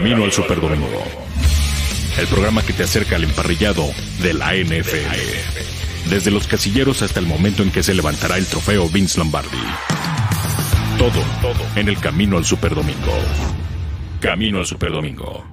Camino al Superdomingo. El programa que te acerca al emparrillado de la NFL. Desde los casilleros hasta el momento en que se levantará el trofeo Vince Lombardi. Todo, todo en el Camino al Superdomingo. Camino al Superdomingo.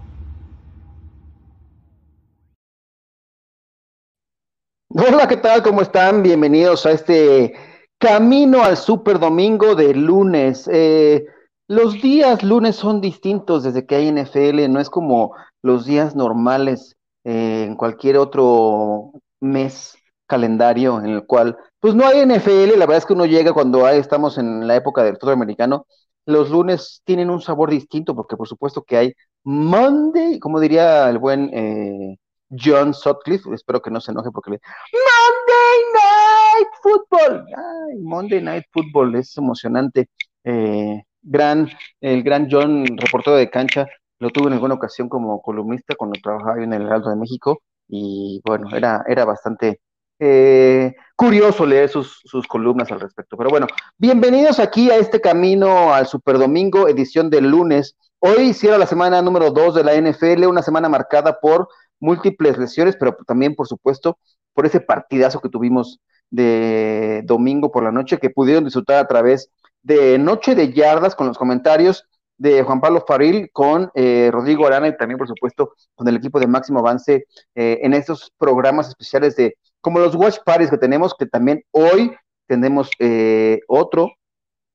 Hola, ¿qué tal? ¿Cómo están? Bienvenidos a este Camino al Superdomingo de lunes. Eh, los días lunes son distintos desde que hay NFL, no es como los días normales eh, en cualquier otro mes calendario en el cual, pues no hay NFL, la verdad es que uno llega cuando estamos en la época del todo americano, los lunes tienen un sabor distinto porque por supuesto que hay Monday, como diría el buen eh, John Sutcliffe, espero que no se enoje porque le... Monday Night Football, ay, Monday Night Football, es emocionante. Eh, gran, el gran John, reportero de cancha, lo tuve en alguna ocasión como columnista cuando trabajaba en el Heraldo de México y bueno, era, era bastante eh, curioso leer sus, sus, columnas al respecto. Pero bueno, bienvenidos aquí a este camino al Super Domingo, edición del lunes. Hoy cierra la semana número 2 de la NFL, una semana marcada por múltiples lesiones, pero también, por supuesto, por ese partidazo que tuvimos de domingo por la noche, que pudieron disfrutar a través de Noche de Yardas con los comentarios de Juan Pablo Faril con eh, Rodrigo Arana y también, por supuesto, con el equipo de Máximo Avance eh, en estos programas especiales de, como los Watch Parties que tenemos, que también hoy tenemos eh, otro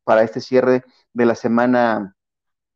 para este cierre de la semana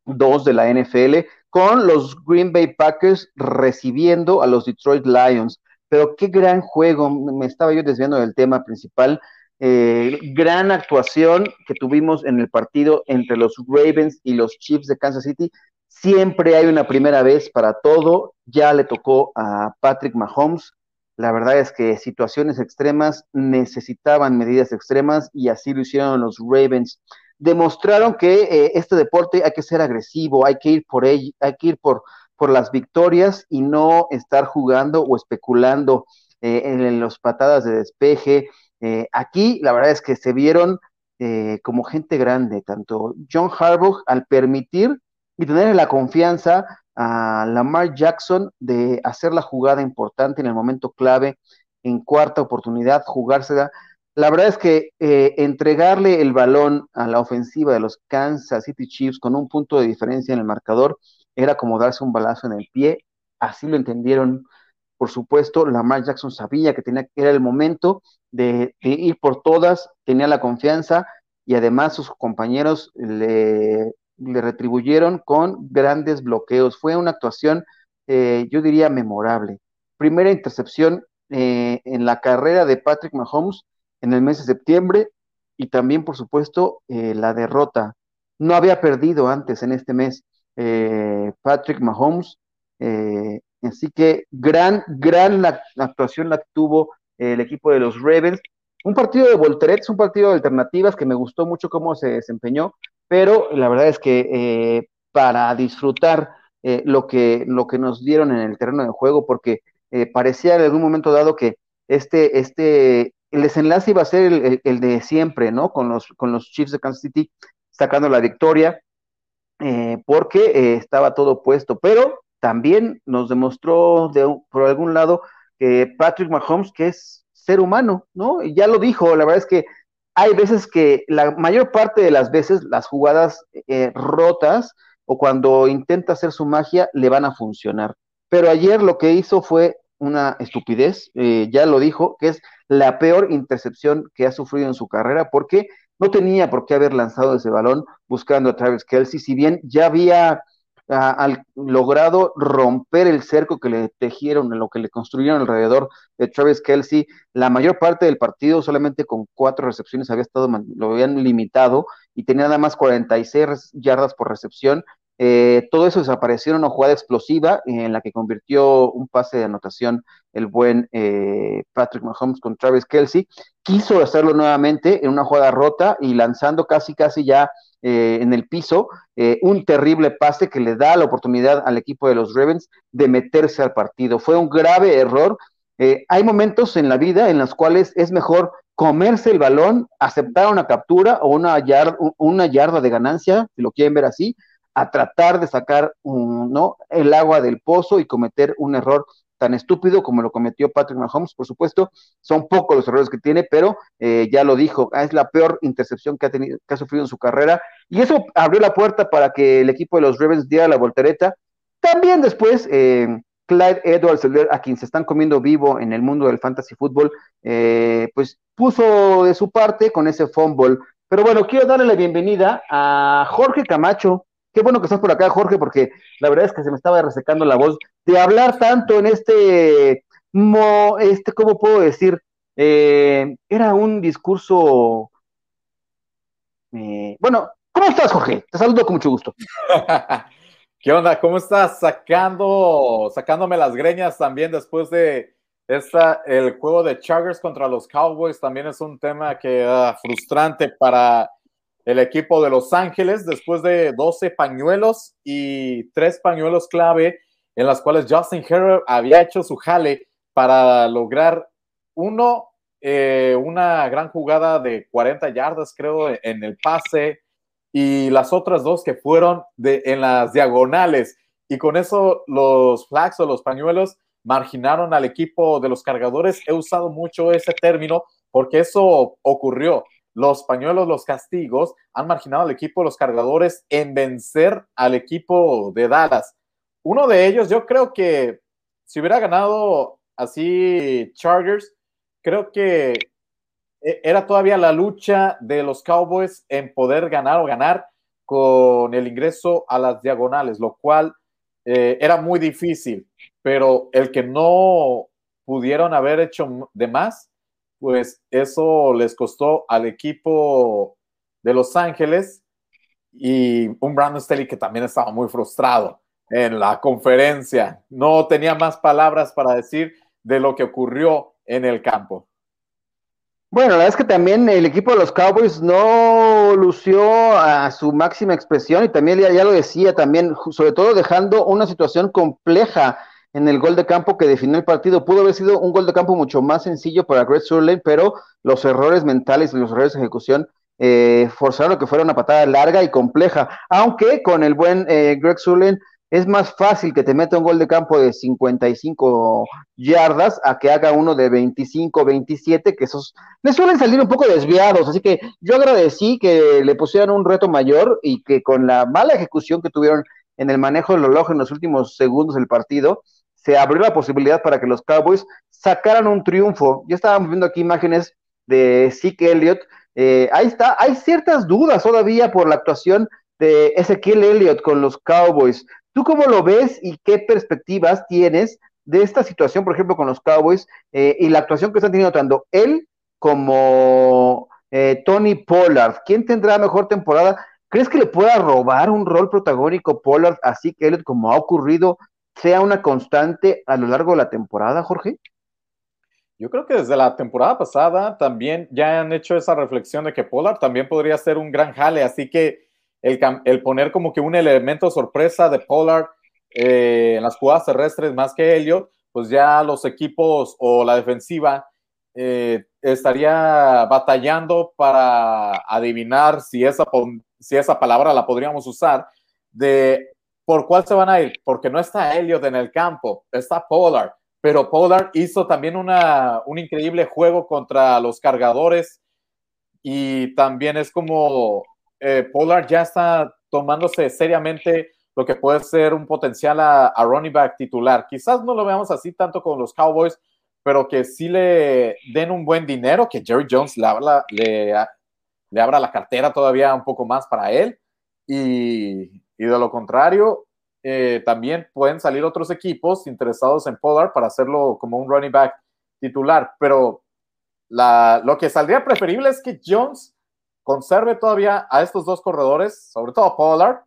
2 de la NFL, con los Green Bay Packers recibiendo a los Detroit Lions. Pero qué gran juego, me estaba yo desviando del tema principal. Eh, gran actuación que tuvimos en el partido entre los Ravens y los Chiefs de Kansas City. Siempre hay una primera vez para todo. Ya le tocó a Patrick Mahomes. La verdad es que situaciones extremas necesitaban medidas extremas y así lo hicieron los Ravens. Demostraron que eh, este deporte hay que ser agresivo, hay que ir por ello, hay que ir por, por las victorias y no estar jugando o especulando eh, en las patadas de despeje, eh, aquí la verdad es que se vieron eh, como gente grande, tanto John Harbaugh al permitir y tener la confianza a Lamar Jackson de hacer la jugada importante en el momento clave, en cuarta oportunidad, jugársela. La verdad es que eh, entregarle el balón a la ofensiva de los Kansas City Chiefs con un punto de diferencia en el marcador era como darse un balazo en el pie, así lo entendieron por supuesto, Lamar Jackson sabía que tenía, era el momento de, ir por todas, tenía la confianza y además sus compañeros le, retribuyeron con grandes bloqueos. Fue una actuación, eh, yo diría, memorable. Primera intercepción eh, en la carrera de Patrick Mahomes en el mes de septiembre y también, por supuesto, eh, la derrota. No había perdido antes en este mes Patrick Mahomes. Así que gran, gran la, actuación la tuvo el equipo de los Ravens. Un partido de volterettes, un partido de alternativas que me gustó mucho cómo se desempeñó, pero la verdad es que eh, para disfrutar eh, lo, que, lo que nos dieron en el terreno de juego, porque eh, parecía en algún momento dado que este, este, el desenlace iba a ser el, el, de siempre, ¿no? Con los, con los Chiefs de Kansas City sacando la victoria, porque estaba todo puesto, pero también nos demostró de, por algún lado que Patrick Mahomes, que es ser humano, ¿no? Ya lo dijo, la verdad es que hay veces que la mayor parte de las veces las jugadas eh, rotas o cuando intenta hacer su magia le van a funcionar. Pero ayer lo que hizo fue una estupidez, eh, ya lo dijo, que es la peor intercepción que ha sufrido en su carrera porque no tenía por qué haber lanzado ese balón buscando a Travis Kelsey, si bien ya había ha, logrado romper el cerco que le tejieron, lo que le construyeron alrededor de Travis Kelsey. La mayor parte del partido, solamente con cuatro recepciones, había estado, lo habían limitado y tenía nada más 46 yardas por recepción. Eh, todo eso desapareció en una jugada explosiva en la que convirtió un pase de anotación el buen eh, Patrick Mahomes con Travis Kelsey. Quiso hacerlo nuevamente en una jugada rota y lanzando casi, casi ya eh, en el piso, eh, un terrible pase que le da la oportunidad al equipo de los Ravens de meterse al partido. Fue un grave error. Eh, hay momentos en la vida en los cuales es mejor comerse el balón, aceptar una captura o una, una yarda de ganancia, si lo quieren ver así, a tratar de sacar ¿no? el agua del pozo y cometer un error tan estúpido como lo cometió Patrick Mahomes, por supuesto, son pocos los errores que tiene, pero eh, ya lo dijo, es la peor intercepción que ha, tenido, que ha sufrido en su carrera, y eso abrió la puerta para que el equipo de los Ravens diera la voltereta. También después, eh, Clyde Edwards, a quien se están comiendo vivo en el mundo del fantasy fútbol, eh, pues puso de su parte con ese fumble. Pero bueno, quiero darle la bienvenida a Jorge Camacho, Qué bueno que estás por acá, Jorge, porque la verdad es que se me estaba resecando la voz de hablar tanto en este, mo, este ¿cómo puedo decir? Eh, era un discurso. Eh, bueno, ¿cómo estás, Jorge? Te saludo con mucho gusto. ¿Qué onda? ¿Cómo estás? Sacando, sacándome las greñas también después de esta, el juego de Chargers contra los Cowboys también es un tema que uh, frustrante para el equipo de Los Ángeles después de 12 pañuelos y tres pañuelos clave en las cuales Justin Herbert había hecho su jale para lograr uno, eh, una gran jugada de 40 yardas, creo, en el pase, y las otras dos que fueron en las diagonales. Y con eso los flags o los pañuelos marginaron al equipo de los cargadores. He usado mucho ese término porque eso ocurrió los pañuelos, los castigos, han marginado al equipo de los cargadores en vencer al equipo de Dallas. Uno de ellos, yo creo que si hubiera ganado así Chargers, creo que e, era todavía la lucha de los Cowboys en poder ganar o ganar con el ingreso a las diagonales, lo cual eh, era muy difícil, pero el que no pudieron haber hecho de más pues eso les costó al equipo de Los Ángeles y un Brandon Staley que también estaba muy frustrado en la conferencia. No tenía más palabras para decir de lo que ocurrió en el campo. Bueno, la verdad es que también el equipo de los Cowboys no lució a su máxima expresión y también ya, ya lo decía también, sobre todo dejando una situación compleja en el gol de campo que definió el partido. Pudo haber sido un gol de campo mucho más sencillo para Greg Surlane, pero los errores mentales y los errores de ejecución eh, forzaron que fuera una patada larga y compleja. Aunque con el buen eh, Greg Surlane es más fácil que te meta un gol de campo de 55 yardas a que haga uno de 25, 27, que esos le suelen salir un poco desviados. Así que yo agradecí que le pusieran un reto mayor y que con la mala ejecución que tuvieron en el manejo del reloj en los últimos segundos del partido, se abrió la posibilidad para que los Cowboys sacaran un triunfo. Ya estábamos viendo aquí imágenes de Zeke Elliott. Eh, ahí está, hay ciertas dudas todavía por la actuación de Ezequiel Elliott con los Cowboys. ¿Tú cómo lo ves y qué perspectivas tienes de esta situación, por ejemplo, con los Cowboys eh, y la actuación que están teniendo tanto él como eh, Tony Pollard? ¿Quién tendrá mejor temporada? ¿Crees que le pueda robar un rol protagónico Pollard así que Elliott como ha ocurrido sea una constante a lo largo de la temporada, Jorge? Yo creo que desde la temporada pasada también ya han hecho esa reflexión de que Pollard también podría ser un gran jale, así que el, poner como que un elemento sorpresa de Pollard eh, en las jugadas terrestres más que Elliot, pues ya los equipos o la defensiva eh, estaría batallando para adivinar si esa, si esa palabra la podríamos usar, de ¿Por cuál se van a ir? Porque no está Elliot en el campo, está Pollard. Pero Pollard hizo también una, un increíble juego contra los cargadores y también es como eh, Pollard ya está tomándose seriamente lo que puede ser un potencial a, a running back titular. Quizás no lo veamos así tanto con los Cowboys, pero que sí le den un buen dinero, que Jerry Jones le, le, le abra la cartera todavía un poco más para él. Y, y de lo contrario, eh, también pueden salir otros equipos interesados en Pollard para hacerlo como un running back titular. Pero lo que saldría preferible es que Jones conserve todavía a estos dos corredores, sobre todo Pollard,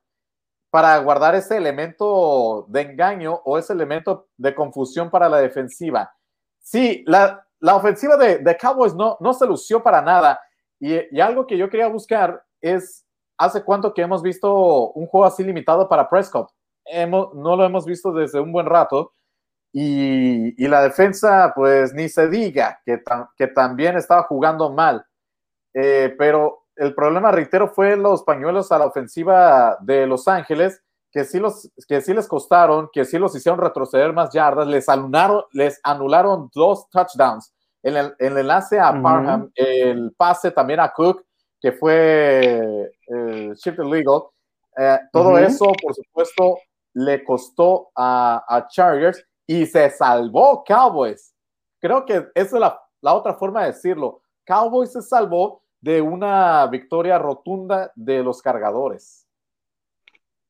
para guardar ese elemento de engaño o ese elemento de confusión para la defensiva. Sí, la, ofensiva de, Cowboys no, no se lució para nada. Y, y, algo que yo quería buscar es ¿hace cuánto que hemos visto un juego así limitado para Prescott? Hemos, no lo hemos visto desde un buen rato. Y, la defensa, pues ni se diga, que, que también estaba jugando mal. Eh, pero el problema, reitero, fue los pañuelos a la ofensiva de Los Ángeles, que sí, los, que sí les costaron, que sí los hicieron retroceder más yardas, les anularon, les anularon dos touchdowns. En el, el enlace a Parham, el pase también a Cook, que fue el shift legal. Eh, todo eso, por supuesto, le costó a, a, Chargers y se salvó Cowboys. Creo que esa es la, la otra forma de decirlo. Cowboys se salvó de una victoria rotunda de los cargadores.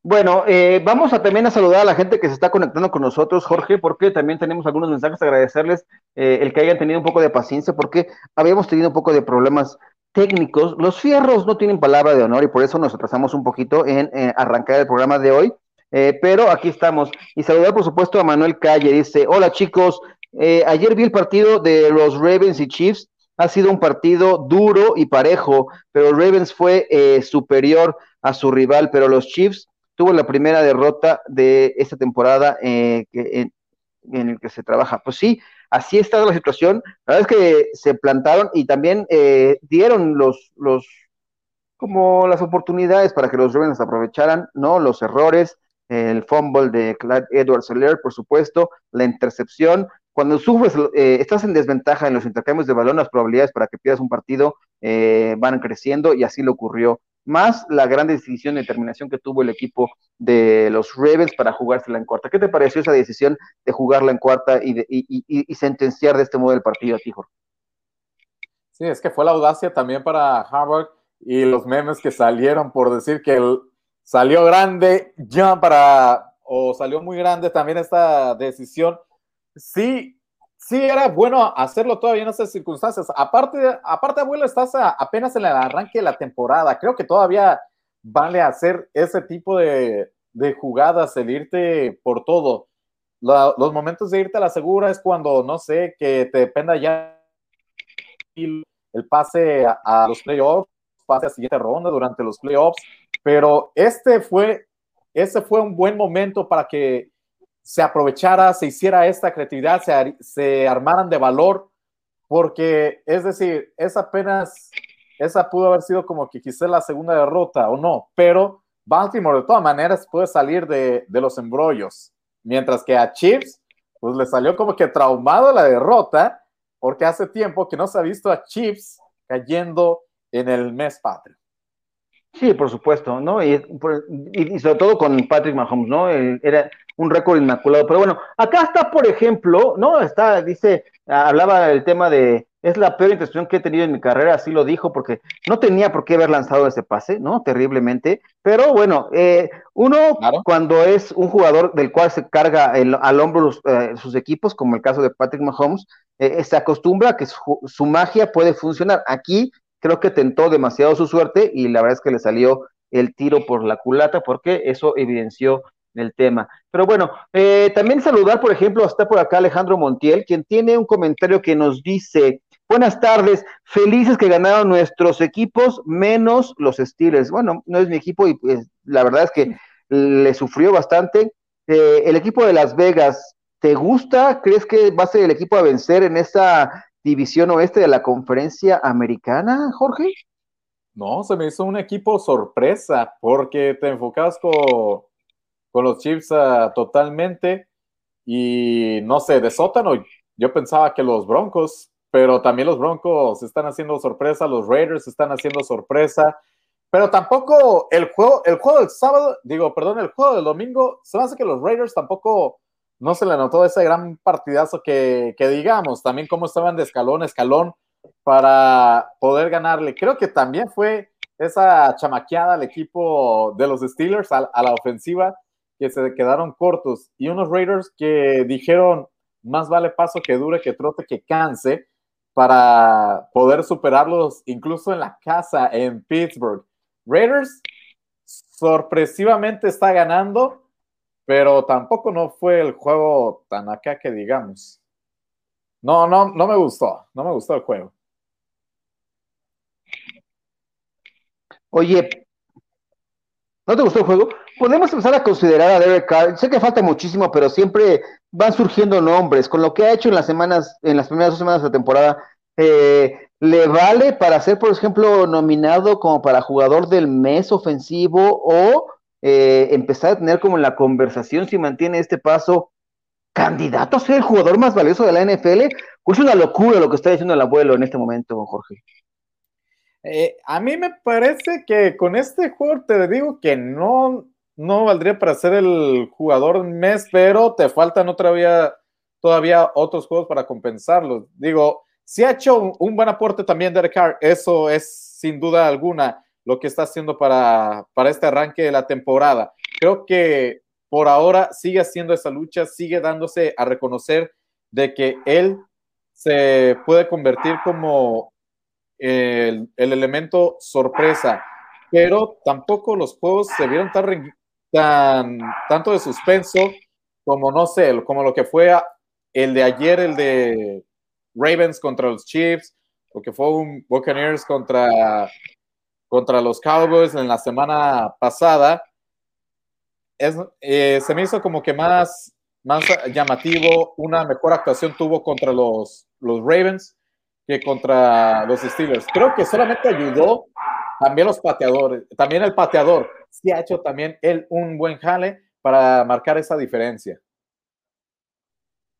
Bueno, eh, vamos a también a saludar a la gente que se está conectando con nosotros, Jorge, porque también tenemos algunos mensajes, agradecerles eh, el que hayan tenido un poco de paciencia, porque habíamos tenido un poco de problemas técnicos. Los fierros no tienen palabra de honor y por eso nos atrasamos un poquito en eh, arrancar el programa de hoy, pero aquí estamos. Y saludar, por supuesto, a Manuel Calle, dice, hola chicos, ayer vi el partido de los Ravens y Chiefs, ha sido un partido duro y parejo, pero Ravens fue superior a su rival, pero los Chiefs tuvo la primera derrota de esta temporada eh, en, el que se trabaja. Pues sí, así está la situación. La verdad es que se plantaron y también eh, dieron los, los, como las oportunidades para que los Ravens aprovecharan, ¿no? Los errores, el fumble de Clyde Edwards Seller, por supuesto, la intercepción. Cuando sufres, eh, estás en desventaja en los intercambios de balón, las probabilidades para que pierdas un partido van creciendo y así le ocurrió más la gran decisión y determinación que tuvo el equipo de los Ravens para jugársela en cuarta. ¿Qué te pareció esa decisión de jugarla en cuarta y, y, sentenciar de este modo el partido a Tijor? Sí, es que fue la audacia también para Harvard y los memes que salieron por decir que salió grande ya para, o salió muy grande también esta decisión. Sí, sí era bueno hacerlo todavía en esas circunstancias. Aparte, aparte abuelo, estás apenas en el arranque de la temporada. Creo que todavía vale hacer ese tipo de, jugadas, el irte por todo. los momentos de irte a la segura es cuando, no sé, que te dependa ya el, pase a, los playoffs, pase a siguiente ronda durante los playoffs, pero este fue, ese fue un buen momento para que se aprovechara, se hiciera esta creatividad, se, se armaran de valor, porque es decir, esa apenas, esa pudo haber sido como que quizás la segunda derrota o no, pero Baltimore de todas maneras puede salir de, de los embrollos, mientras que a Chiefs, pues le salió como que traumado la derrota, porque hace tiempo que no se ha visto a Chiefs cayendo en el mes patrio. Sí, por supuesto, ¿no? Y, y, sobre todo con Patrick Mahomes, ¿no? Era un récord inmaculado. Pero bueno, acá está, por ejemplo, ¿no? Está, dice, hablaba del tema de, es la peor intercepción que he tenido en mi carrera, así lo dijo, porque no tenía por qué haber lanzado ese pase, ¿no? Terriblemente. Pero bueno, eh, uno cuando es un jugador del cual se carga al hombro eh, sus equipos, como el caso de Patrick Mahomes, eh, se acostumbra a que su magia puede funcionar. Aquí creo que tentó demasiado su suerte y la verdad es que le salió el tiro por la culata porque eso evidenció el tema. Pero bueno, eh, también saludar, por ejemplo, está por acá Alejandro Montiel, quien tiene un comentario que nos dice, buenas tardes, felices que ganaron nuestros equipos menos los Steelers. Bueno, no es mi equipo y pues, la verdad es que le sufrió bastante. Eh, el equipo de Las Vegas, ¿te gusta? ¿Crees que va a ser el equipo a vencer en esta división oeste de la conferencia americana, Jorge? No, se me hizo un equipo sorpresa porque te enfocas con, con los Chiefs ah, totalmente y no sé, de sótano yo pensaba que los Broncos, pero también los Broncos están haciendo sorpresa, los Raiders están haciendo sorpresa, pero tampoco el juego, el juego del sábado, digo, perdón, el juego del domingo, se me hace que los Raiders tampoco no se le notó ese gran partidazo que, digamos, también cómo estaban de escalón a escalón para poder ganarle. Creo que también fue esa chamaqueada al equipo de los Steelers a, la ofensiva que se quedaron cortos y unos Raiders que dijeron más vale paso que dure que trote que canse para poder superarlos incluso en la casa en Pittsburgh. Raiders sorpresivamente está ganando pero tampoco no fue el juego tan acá que digamos. No, no, no me gustó, no me gustó el juego. Oye, ¿no te gustó el juego? Podemos empezar a considerar a Derek Carr. Sé que falta muchísimo, pero siempre van surgiendo nombres. Con lo que ha hecho en las semanas, en las primeras dos semanas de la temporada, eh, le vale para ser, por ejemplo, nominado como para jugador del mes ofensivo o eh, empezar a tener como la conversación si mantiene este paso candidato a ser el jugador más valioso de la NFL? Pues es una locura lo que está diciendo el abuelo en este momento, Jorge. Eh, a mí me parece que con este jugador te digo que no, no valdría para ser el jugador mes, pero te faltan otra vía, todavía otros juegos para compensarlo. Digo, si ha hecho un, buen aporte también Derek Carr, eso es sin duda alguna lo que está haciendo para, para este arranque de la temporada. Creo que por ahora sigue haciendo esa lucha, sigue dándose a reconocer de que él se puede convertir como el, elemento sorpresa, pero tampoco los juegos se vieron tan, tan tanto de suspenso como no sé, como lo que fue el de ayer, el de Ravens contra los Chiefs, o que fue un Buccaneers contra, contra los Cowboys en la semana pasada. Es, eh, se me hizo como que más, más llamativo, una mejor actuación tuvo contra los, los Ravens que contra los Steelers. Creo que solamente ayudó también los pateadores, también el pateador. Sí ha hecho también él un buen jale para marcar esa diferencia.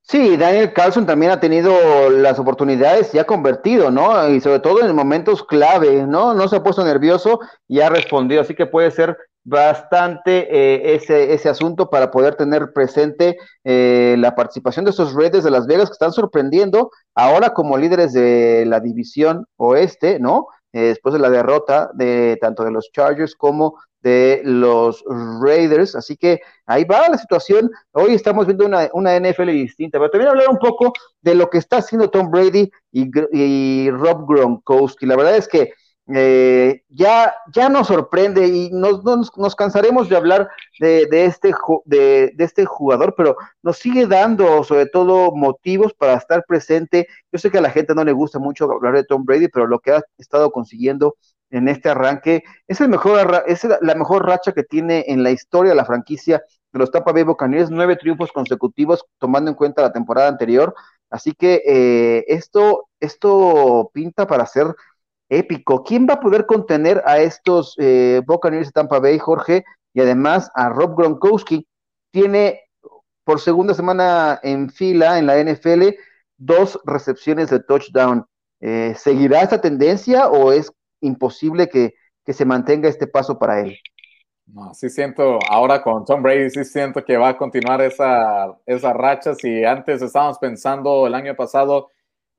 Sí, Daniel Carlson también ha tenido las oportunidades y ha convertido, ¿no? Y sobre todo en momentos clave, ¿no? No se ha puesto nervioso y ha respondido, así que puede ser bastante eh, ese, ese asunto para poder tener presente eh, la participación de esos redes de Las Vegas que están sorprendiendo ahora como líderes de la división oeste, ¿no? Eh, después de la derrota de tanto de los Chargers como de los Raiders. Así que ahí va la situación. Hoy estamos viendo una, una NFL distinta, pero también hablar un poco de lo que está haciendo Tom Brady y, y Rob Gronkowski. La verdad es que eh, ya, ya nos sorprende y nos, nos, cansaremos de hablar de, de este, de, de, este jugador, pero nos sigue dando sobre todo motivos para estar presente. Yo sé que a la gente no le gusta mucho hablar de Tom Brady, pero lo que ha estado consiguiendo en este arranque es, el mejor, es la mejor racha que tiene en la historia la franquicia de los Tampa Bay Buccaneers, nueve triunfos consecutivos tomando en cuenta la temporada anterior. Así que eh, esto, esto pinta para ser épico. ¿Quién va a poder contener a estos eh, Buccaneers de Tampa Bay, Jorge? Y además a Rob Gronkowski. Tiene por segunda semana en fila en la NFL dos recepciones de touchdown. Eh, ¿Seguirá esta tendencia o es imposible que, que, se mantenga este paso para él? No, sí siento, ahora con Tom Brady, sí siento que va a continuar esa, esa racha. Si antes estábamos pensando el año pasado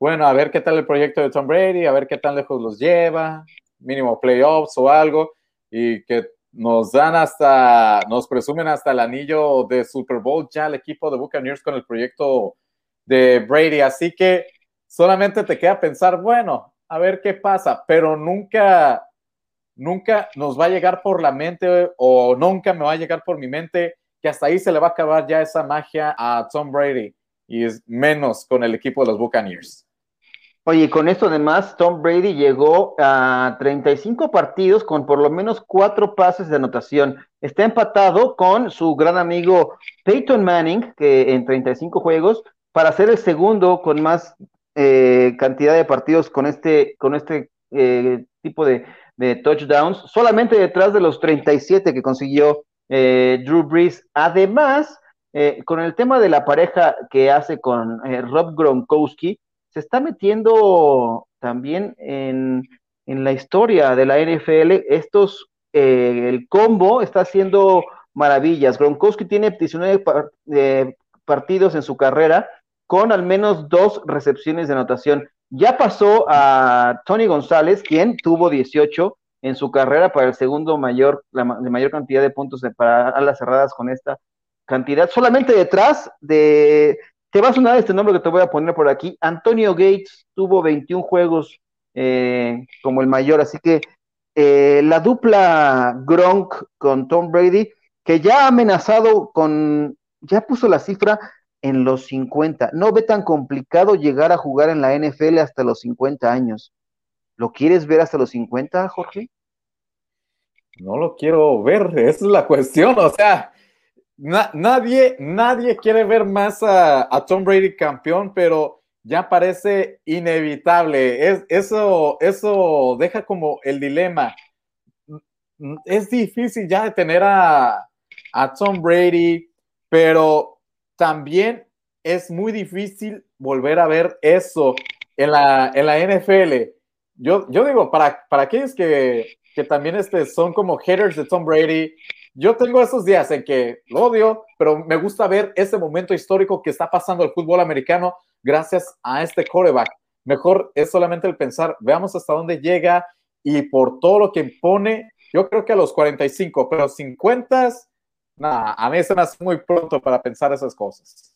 bueno, a ver qué tal el proyecto de Tom Brady, a ver qué tan lejos los lleva, mínimo playoffs o algo, y que nos dan hasta, nos presumen hasta el anillo de Super Bowl ya el equipo de Buccaneers con el proyecto de Brady. Así que solamente te queda pensar, bueno, a ver qué pasa, pero nunca, nunca nos va a llegar por la mente o nunca me va a llegar por mi mente que hasta ahí se le va a acabar ya esa magia a Tom Brady y es menos con el equipo de los Buccaneers. Oye, con esto además, Tom Brady llegó a 35 partidos con por lo menos cuatro pases de anotación. Está empatado con su gran amigo Peyton Manning, que en 35 juegos, para ser el segundo con más eh, cantidad de partidos con este, con este eh, tipo de, touchdowns, solamente detrás de los 37 que consiguió eh, Drew Brees. Además, con el tema de la pareja que hace con Rob Gronkowski, se está metiendo también en, la historia de la NFL. Estos, eh, el combo está haciendo maravillas. Gronkowski tiene 19 eh, partidos en su carrera con al menos dos recepciones de anotación. Ya pasó a Tony González, quien tuvo 18 en su carrera para el segundo mayor, la, mayor cantidad de puntos para alas cerradas con esta cantidad, solamente detrás de te va a sonar este nombre que te voy a poner por aquí. Antonio Gates tuvo 21 juegos eh, como el mayor, así que eh, la dupla Gronk con Tom Brady, que ya ha amenazado con, ya puso la cifra en los 50. No ve tan complicado llegar a jugar en la NFL hasta los 50 años. ¿Lo quieres ver hasta los 50, Jorge? No lo quiero ver, esa es la cuestión. O sea, nadie, nadie quiere ver más a, Tom Brady campeón, pero ya parece inevitable. Es, eso, eso deja como el dilema. Es difícil ya detener a, a Tom Brady, pero también es muy difícil volver a ver eso en la, en la NFL. Yo, yo digo, para, para aquellos que, que también este, son como haters de Tom Brady, yo tengo esos días en que lo odio, pero me gusta ver ese momento histórico que está pasando el fútbol americano gracias a este coreback. Mejor es solamente el pensar, veamos hasta dónde llega y por todo lo que impone, yo creo que a los 45, pero 50, nada, a mí se me hace muy pronto para pensar esas cosas.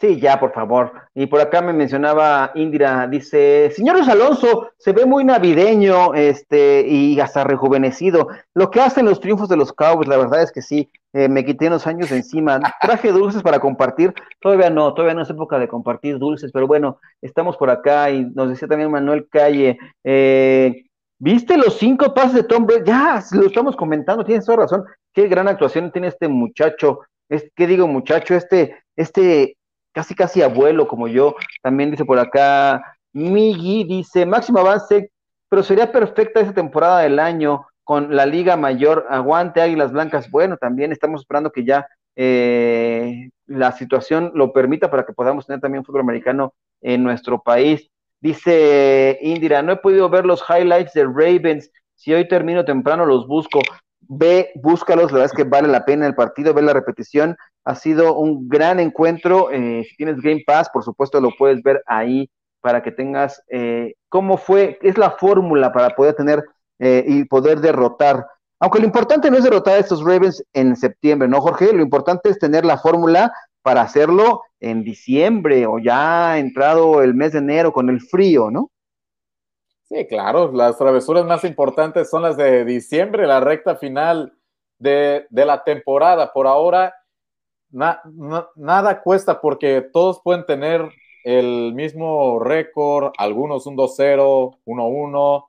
Sí, ya, por favor. Y por acá me mencionaba Indira, dice, señor Alonso, se ve muy navideño, este, y hasta rejuvenecido. Lo que hacen los triunfos de los Cowboys, la verdad es que sí, eh, me quité unos años de encima. Traje dulces para compartir, todavía no, todavía no es época de compartir dulces, pero bueno, estamos por acá y nos decía también Manuel Calle, eh, ¿viste los cinco pases de Tom Brady? Ya, lo estamos comentando, tienes toda razón. Qué gran actuación tiene este muchacho. Es, ¿Qué digo, muchacho? Este, este casi casi abuelo como yo, también dice por acá, Migi dice, máximo avance, pero sería perfecta esa temporada del año con la Liga Mayor, aguante Águilas Blancas, bueno, también estamos esperando que ya eh, la situación lo permita para que podamos tener también fútbol americano en nuestro país. Dice Indira, no he podido ver los highlights de Ravens, si hoy termino temprano los busco. Ve, búscalos, la verdad es que vale la pena el partido, ve la repetición, ha sido un gran encuentro, eh, si tienes Game Pass, por supuesto lo puedes ver ahí para que tengas eh, cómo fue, es la fórmula para poder tener eh, y poder derrotar. Aunque lo importante no es derrotar a estos Ravens en septiembre, ¿no, Jorge? Lo importante es tener la fórmula para hacerlo en diciembre o ya entrado el mes de enero con el frío, ¿no? Sí, claro, las travesuras más importantes son las de diciembre, la recta final de, la temporada. Por ahora, nada cuesta porque todos pueden tener el mismo récord, algunos un 2-0, 1-1,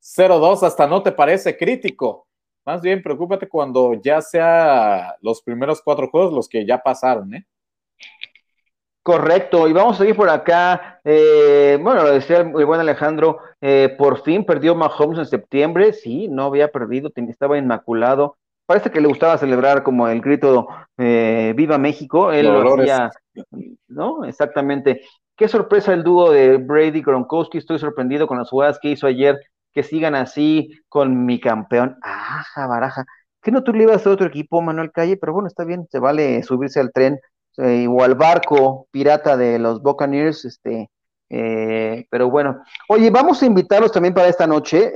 0-2, hasta no te parece crítico. Más bien, preocúpate cuando ya sea los primeros cuatro juegos los que ya pasaron, ¿eh? Correcto, y vamos a seguir por acá. Eh, bueno, lo decía el buen Alejandro, eh, por fin perdió Mahomes en septiembre. Sí, no había perdido, estaba inmaculado. Parece que le gustaba celebrar como el grito eh, Viva México. Él lo hacía, ¿no? Exactamente. Qué sorpresa el dúo de Brady Gronkowski. Estoy sorprendido con las jugadas que hizo ayer. Que sigan así con mi campeón. Aja, baraja. ¿Qué no tú le ibas a otro equipo, Manuel Calle? Pero bueno, está bien, se vale subirse al tren eh, o al barco pirata de los Buccaneers, este, eh, pero bueno. Oye, vamos a invitarlos también para esta noche,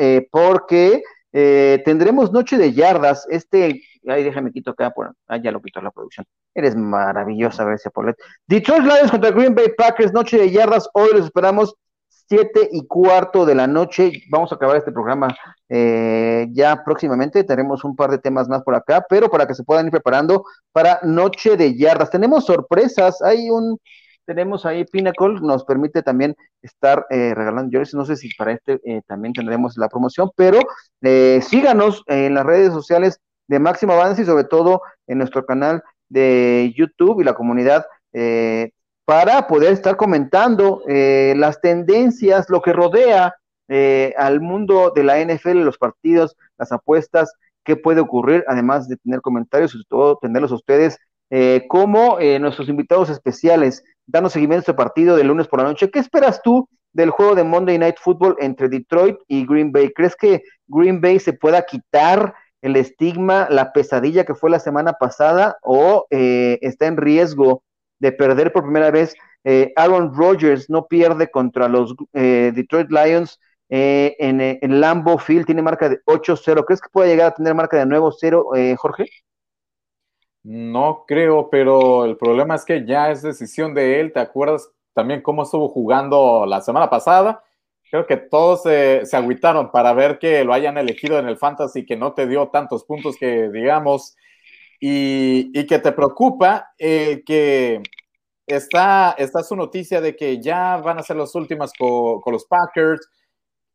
eh, tendremos Noche de Yardas, este, ay, déjame quito acá, por, ah, ya lo quito la producción. Eres maravillosa, gracias, Paulette. Detroit Lions contra Green Bay Packers, Noche de Yardas, hoy los esperamos siete y cuarto de la noche. Vamos a acabar este programa eh, ya próximamente. Tenemos un par de temas más por acá, pero para que se puedan ir preparando para Noche de Yardas. Tenemos sorpresas. Hay un, tenemos ahí Pinnacle, nos permite también estar eh, regalando yo No sé si para este eh, también tendremos la promoción, pero síganos en las redes sociales de Máximo Avance y sobre todo en nuestro canal de YouTube y la comunidad para poder estar comentando eh, las tendencias, lo que rodea eh, al mundo de la NFL, los partidos, las apuestas, qué puede ocurrir, además de tener comentarios, sobre todo tenerlos a ustedes eh, como nuestros invitados especiales, dando seguimiento a este partido de lunes por la noche. ¿Qué esperas tú del juego de Monday Night Football entre Detroit y Green Bay? ¿Crees que Green Bay se pueda quitar el estigma, la pesadilla que fue la semana pasada o está en riesgo? de perder por primera vez. Eh, Aaron Rodgers no pierde contra los eh, Detroit Lions eh, en, en, Lambeau Field, tiene marca de 8-0. ¿Crees que puede llegar a tener marca de nuevo 0, Jorge? No creo, pero el problema es que ya es decisión de él. ¿Te acuerdas también cómo estuvo jugando la semana pasada? Creo que todos se agüitaron para ver que lo hayan elegido en el Fantasy, que no te dio tantos puntos que, digamos, y, que te preocupa eh, que está, está su noticia de que ya van a ser las últimas con, los Packers,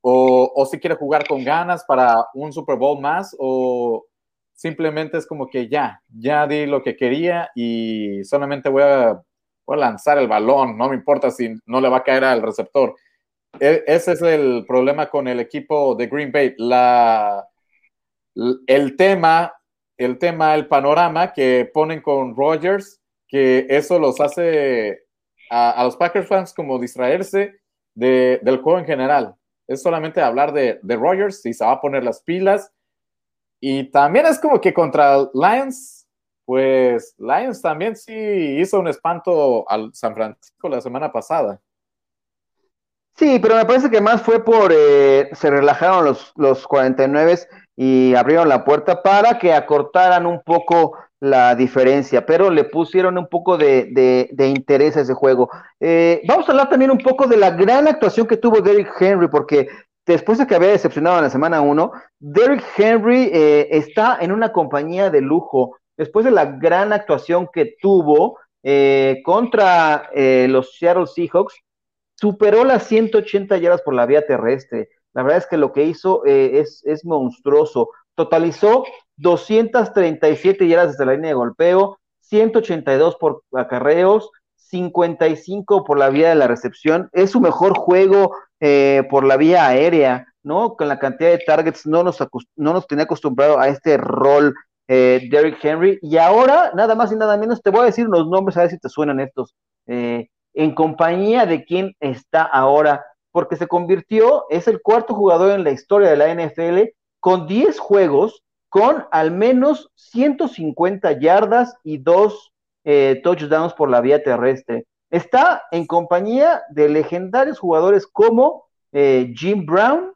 o, o, si quiere jugar con ganas para un Super Bowl más, o simplemente es como que ya, ya di lo que quería y solamente voy a voy a lanzar el balón, no me importa si no le va a caer al receptor. E, ese es el problema con el equipo de Green Bay. La, el tema, el tema, el panorama que ponen con Rogers, que eso los hace a, los Packers fans como distraerse del juego en general. Es solamente hablar de, de Rogers y se va a poner las pilas. Y también es como que contra Lions, pues Lions también sí hizo un espanto al San Francisco la semana pasada. Sí, pero me parece que más fue por, eh, se relajaron los, los 49 y abrieron la puerta para que acortaran un poco la diferencia, pero le pusieron un poco de, interés a ese juego. Eh, vamos a hablar también un poco de la gran actuación que tuvo Derrick Henry, porque después de que había decepcionado en la semana 1, Derrick Henry eh, está en una compañía de lujo. Después de la gran actuación que tuvo contra los Seattle Seahawks, superó las 180 yardas por la vía terrestre. La verdad es que lo que hizo eh, es, es monstruoso. Totalizó 237 yardas desde la línea de golpeo, 182 por acarreos, 55 por la vía de la recepción. Es su mejor juego eh, por la vía aérea, ¿no? Con la cantidad de targets no nos, no nos tenía acostumbrado a este rol eh, Derrick Henry. Y ahora, nada más y nada menos, te voy a decir unos nombres a ver si te suenan estos. Eh, en compañía de quien está ahora, porque se convirtió, es el cuarto jugador en la historia de la NFL con 10 juegos, con al menos 150 yardas y dos eh, touchdowns por la vía terrestre. Está en compañía de legendarios jugadores como eh, Jim Brown,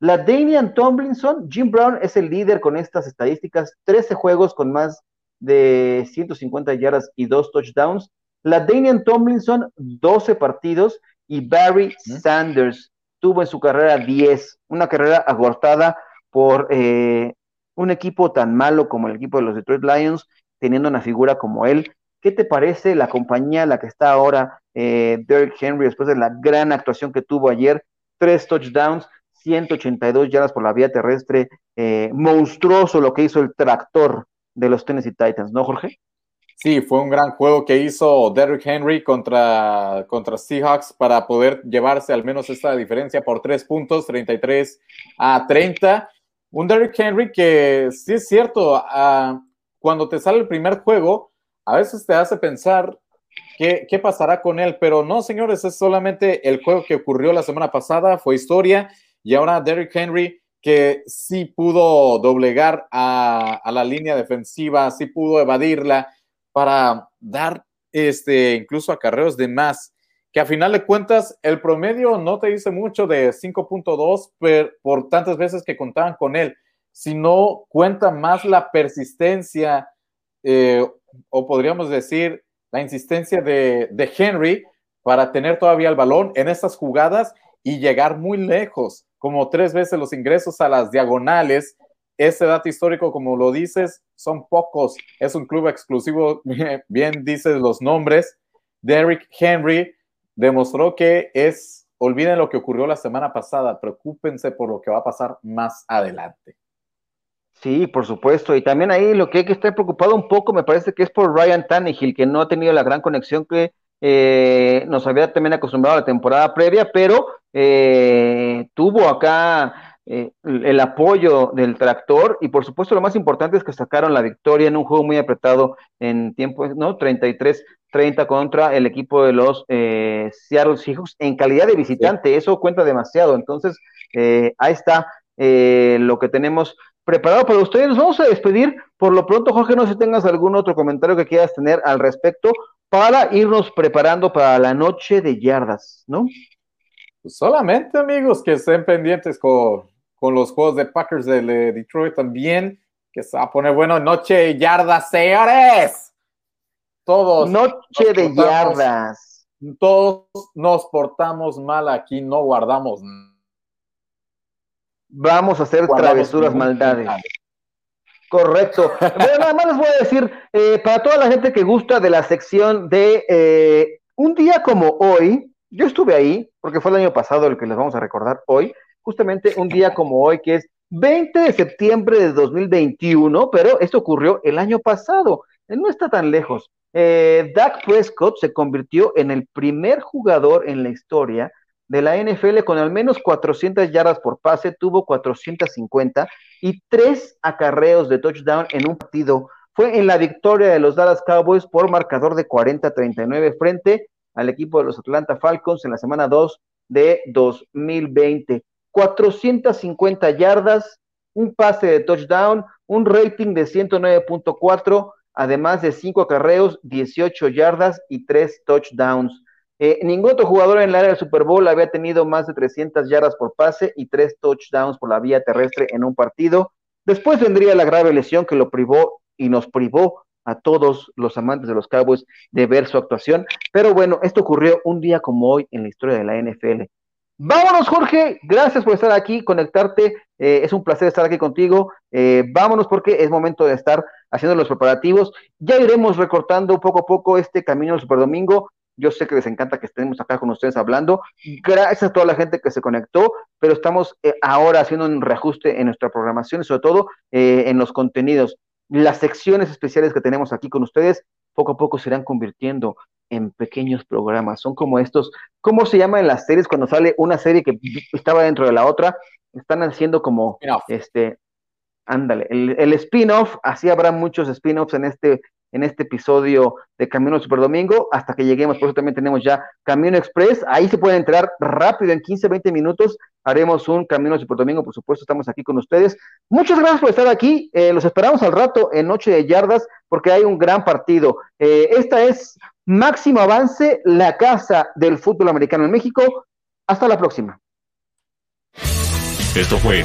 la Damian Tomlinson. Jim Brown es el líder con estas estadísticas, 13 juegos con más de 150 yardas y dos touchdowns. La Daniel Tomlinson, 12 partidos, y Barry Sanders tuvo en su carrera 10, una carrera agotada por eh, un equipo tan malo como el equipo de los Detroit Lions, teniendo una figura como él. ¿Qué te parece la compañía en la que está ahora eh, Derrick Henry después de la gran actuación que tuvo ayer? Tres touchdowns, 182 yardas por la vía terrestre, eh, monstruoso lo que hizo el tractor de los Tennessee Titans, ¿no, Jorge? Sí, fue un gran juego que hizo Derrick Henry contra, contra Seahawks para poder llevarse al menos esta diferencia por tres puntos, 33 a 30. Un Derrick Henry que sí es cierto, ah, cuando te sale el primer juego, a veces te hace pensar qué, qué pasará con él, pero no, señores, es solamente el juego que ocurrió la semana pasada, fue historia, y ahora Derrick Henry que sí pudo doblegar a, a la línea defensiva, sí pudo evadirla para dar este, incluso acarreos de más, que a final de cuentas el promedio no te dice mucho de 5.2 por tantas veces que contaban con él, sino cuenta más la persistencia eh, o podríamos decir la insistencia de, de Henry para tener todavía el balón en estas jugadas y llegar muy lejos, como tres veces los ingresos a las diagonales ese dato histórico, como lo dices, son pocos. Es un club exclusivo, bien dices los nombres. Derrick Henry demostró que es, olviden lo que ocurrió la semana pasada, preocúpense por lo que va a pasar más adelante. Sí, por supuesto. Y también ahí lo que hay que estar preocupado un poco, me parece que es por Ryan Tannehill, que no ha tenido la gran conexión que eh, nos había también acostumbrado a la temporada previa, pero eh, tuvo acá eh, el apoyo del tractor y por supuesto lo más importante es que sacaron la victoria en un juego muy apretado en tiempo, ¿no? 33-30 contra el equipo de los eh, Seattle Seahawks en calidad de visitante, eso cuenta demasiado, entonces eh, ahí está lo que tenemos preparado para ustedes, nos vamos a despedir, por lo pronto Jorge, no sé si tengas algún otro comentario que quieras tener al respecto para irnos preparando para la noche de yardas, ¿no? Pues solamente amigos que estén pendientes con con los juegos de Packers de Detroit también, que se va a poner bueno. Noche de yardas, señores. Todos. Noche de yardas. Todos nos portamos mal aquí, no guardamos. Vamos a hacer travesuras, maldades. Correcto. nada más les voy a decir, eh, para toda la gente que gusta de la sección de eh, un día como hoy, yo estuve ahí, porque fue el año pasado el que les vamos a recordar hoy, justamente un día como hoy, que es 20 de septiembre de 2021, pero esto ocurrió el año pasado, no está tan lejos. eh, Dak Prescott se convirtió en el primer jugador en la historia de la NFL con al menos 400 yardas por pase, tuvo 450 y tres acarreos de touchdown en un partido. Fue en la victoria de los Dallas Cowboys por marcador de 40-39 frente al equipo de los Atlanta Falcons en la semana 2 de 2020. 450 yardas, un pase de touchdown, un rating de 109.4, además de 5 acarreos, 18 yardas y 3 touchdowns. Eh, ningún otro jugador en el área del Super Bowl había tenido más de 300 yardas por pase y 3 touchdowns por la vía terrestre en un partido. Después vendría la grave lesión que lo privó y nos privó a todos los amantes de los Cowboys de ver su actuación. Pero bueno, esto ocurrió un día como hoy en la historia de la NFL. Vámonos, Jorge. Gracias por estar aquí, conectarte. Eh, es un placer estar aquí contigo. Eh, vámonos porque es momento de estar haciendo los preparativos. Ya iremos recortando poco a poco este camino del Superdomingo. Yo sé que les encanta que estemos acá con ustedes hablando. Gracias a toda la gente que se conectó, pero estamos eh, ahora haciendo un reajuste en nuestra programación y sobre todo en los contenidos. Las secciones especiales que tenemos aquí con ustedes poco a poco se irán convirtiendo en pequeños programas. Son como estos, ¿cómo se llaman las series cuando sale una serie que estaba dentro de la otra? Están haciendo como este, ándale, el, el spin-off, así habrá muchos spin-offs en este en este episodio de Camino Super Domingo hasta que lleguemos. Por eso también tenemos ya Camino Express. Ahí se pueden entrar rápido, en 15, 20 minutos. Haremos un Camino Super Domingo, por supuesto, estamos aquí con ustedes. Muchas gracias por estar aquí. Eh, los esperamos al rato en Noche de Yardas porque hay un gran partido. Eh, esta es Máximo Avance, la casa del fútbol americano en México. Hasta la próxima. Esto fue